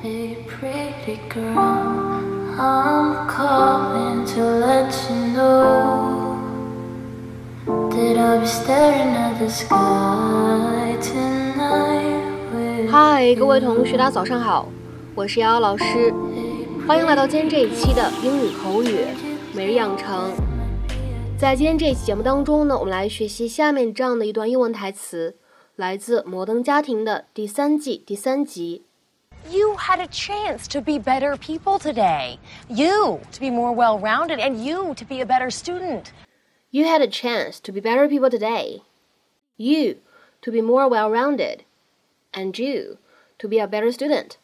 Hey, pretty girl, I'm calling to let you know that I'll be staring at the sky tonight. with 嗨，各位同学，大家早上好，我是瑶瑶老师，欢迎来到今天这一期的英语口语每日养成。在今天这一期节目当中呢，我们来学习下面这样的一段英文台词，来自《摩登家庭》的第三季第三集。You had a chance to be better people today. You to be more well rounded, and you to be a better student. You had a chance to be better people today. You to be more well-rounded, and you to be a better student.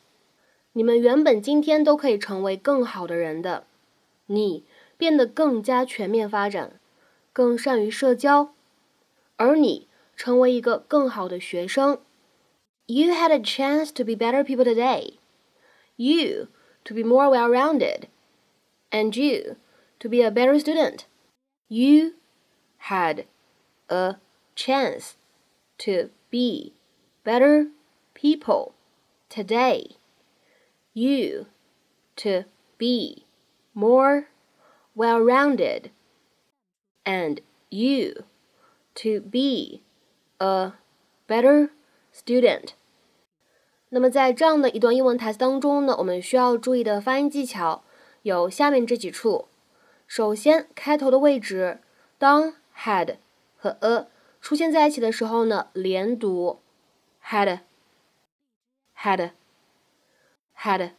你们原本今天都可以成为更好的人的，你变得更加全面发展，更善于社交，而你成为一个更好的学生。 You had a chance to be better people today. You to be more well-rounded, and you to be a better student. You had a chance to be better people today. You to be more well rounded, and you to be a better student. 那么在这样的一段英文台词当中呢，我们需要注意的发音技巧有下面这几处。首先，开头的位置，当 had 和 a 出现在一起的时候呢，连读 had had had。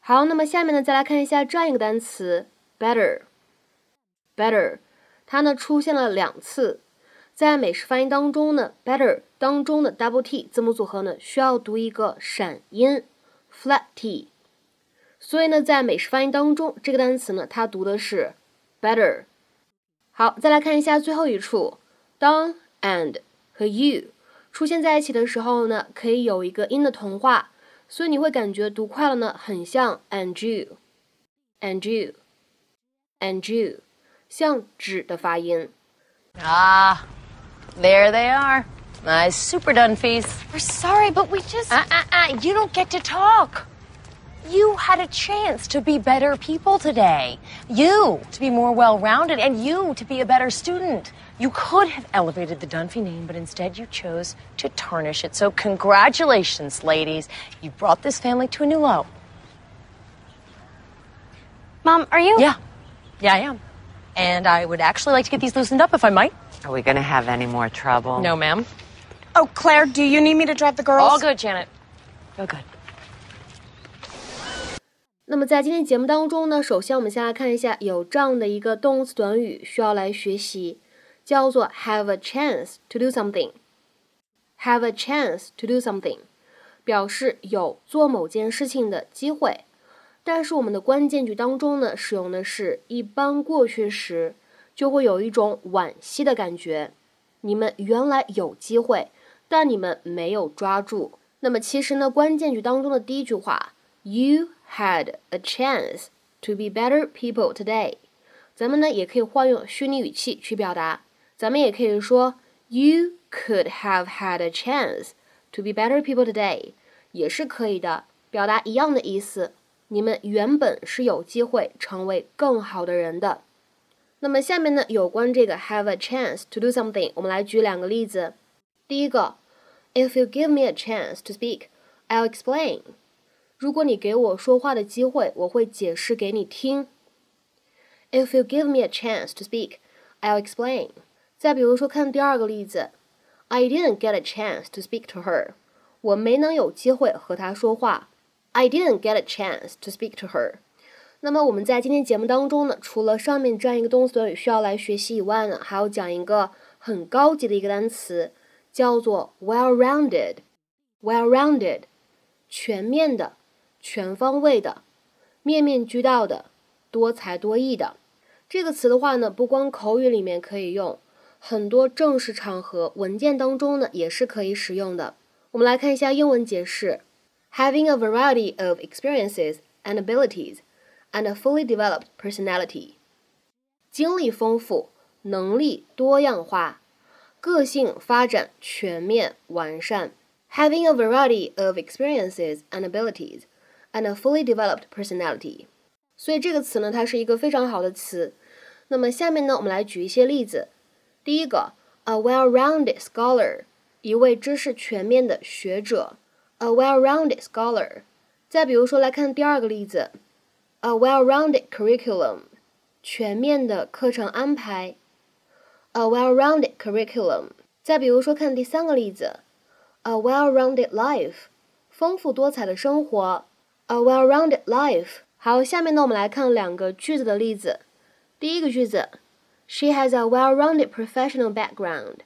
好，那么下面呢，再来看一下这样一个单词 better better，它呢出现了两次，在美式发音当中呢，better 当中的 double t 字母组合呢需要读一个闪音 flat t。所以呢，在美式发音当中，这个单词呢，它读的是 better。好，再来看一下最后一处，当 and 和 you 出现在一起的时候呢，可以有一个音的同化，所以你会感觉读快了呢，很像 and you，and you，and you，像纸的发音。Ah, there they are. My super Dunphies. We're sorry, but we just. Uh, uh, uh, you don't get to talk. You had a chance to be better people today. You to be more well rounded, and you to be a better student. You could have elevated the Dunphy name, but instead you chose to tarnish it. So, congratulations, ladies. You brought this family to a new low. Mom, are you? Yeah. Yeah, I am. And I would actually like to get these loosened up if I might. Are we going to have any more trouble? No, ma'am. Oh, Claire, do you need me to drive the girls? All good, Janet. All good. 那么在今天节目当中呢，首先我们先来看一下有这样的一个动词短语需要来学习，叫做 have a chance to do something。have a chance to do something 表示有做某件事情的机会，但是我们的关键句当中呢，使用的是一般过去时，就会有一种惋惜的感觉。你们原来有机会，但你们没有抓住。那么其实呢，关键句当中的第一句话，You had a chance to be better people today。咱们呢也可以换用虚拟语气去表达，咱们也可以说 You could have had a chance to be better people today，也是可以的，表达一样的意思。你们原本是有机会成为更好的人的。那么下面呢，有关这个 have a chance to do something，我们来举两个例子。第一个，If you give me a chance to speak, I'll explain。如果你给我说话的机会，我会解释给你听。If you give me a chance to speak, I'll explain。再比如说，看第二个例子，I didn't get a chance to speak to her。我没能有机会和她说话。I didn't get a chance to speak to her。那么我们在今天节目当中呢，除了上面这样一个动词短语需要来学习以外呢，还要讲一个很高级的一个单词，叫做 well-rounded。well-rounded，全面的、全方位的、面面俱到的、多才多艺的。这个词的话呢，不光口语里面可以用，很多正式场合文件当中呢也是可以使用的。我们来看一下英文解释：having a variety of experiences and abilities and a fully developed personality，经历丰富，能力多样化，个性发展全面完善。Having a variety of experiences and abilities and a fully developed personality。所以这个词呢，它是一个非常好的词。那么下面呢，我们来举一些例子。第一个，a well-rounded scholar，一位知识全面的学者。a well-rounded scholar。再比如说，来看第二个例子 ，a well-rounded curriculum，全面的课程安排。a well-rounded curriculum。再比如说，看第三个例子，a well-rounded life，丰富多彩的生活。a well-rounded life。好，下面呢，我们来看两个句子的例子。第一个句子，She has a well-rounded professional background。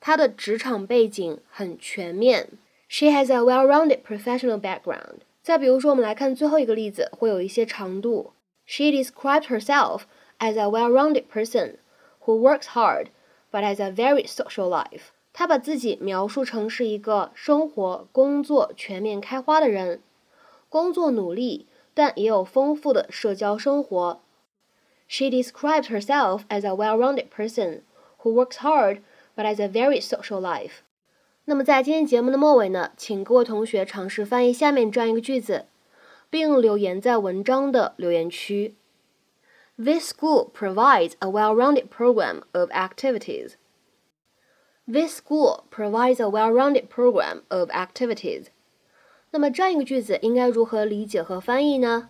她的职场背景很全面。She has a well-rounded professional background。 再比如说，我们来看最后一个例子，会有一些长度。She described herself as a well-rounded person who works hard but has a very social life。她把自己描述成是一个生活、工作全面开花的人，工作努力。但也有丰富的社交生活。She described herself as a well-rounded person who works hard but has a very social life。那么在今天节目的末尾呢，请各位同学尝试翻译下面这样一个句子，并留言在文章的留言区。This school provides a well-rounded program of activities. This school provides a well-rounded program of activities. 那么这样一个句子应该如何理解和翻译呢？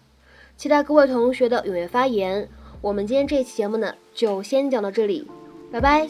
期待各位同学的踊跃发言。我们今天这期节目呢，就先讲到这里，拜拜。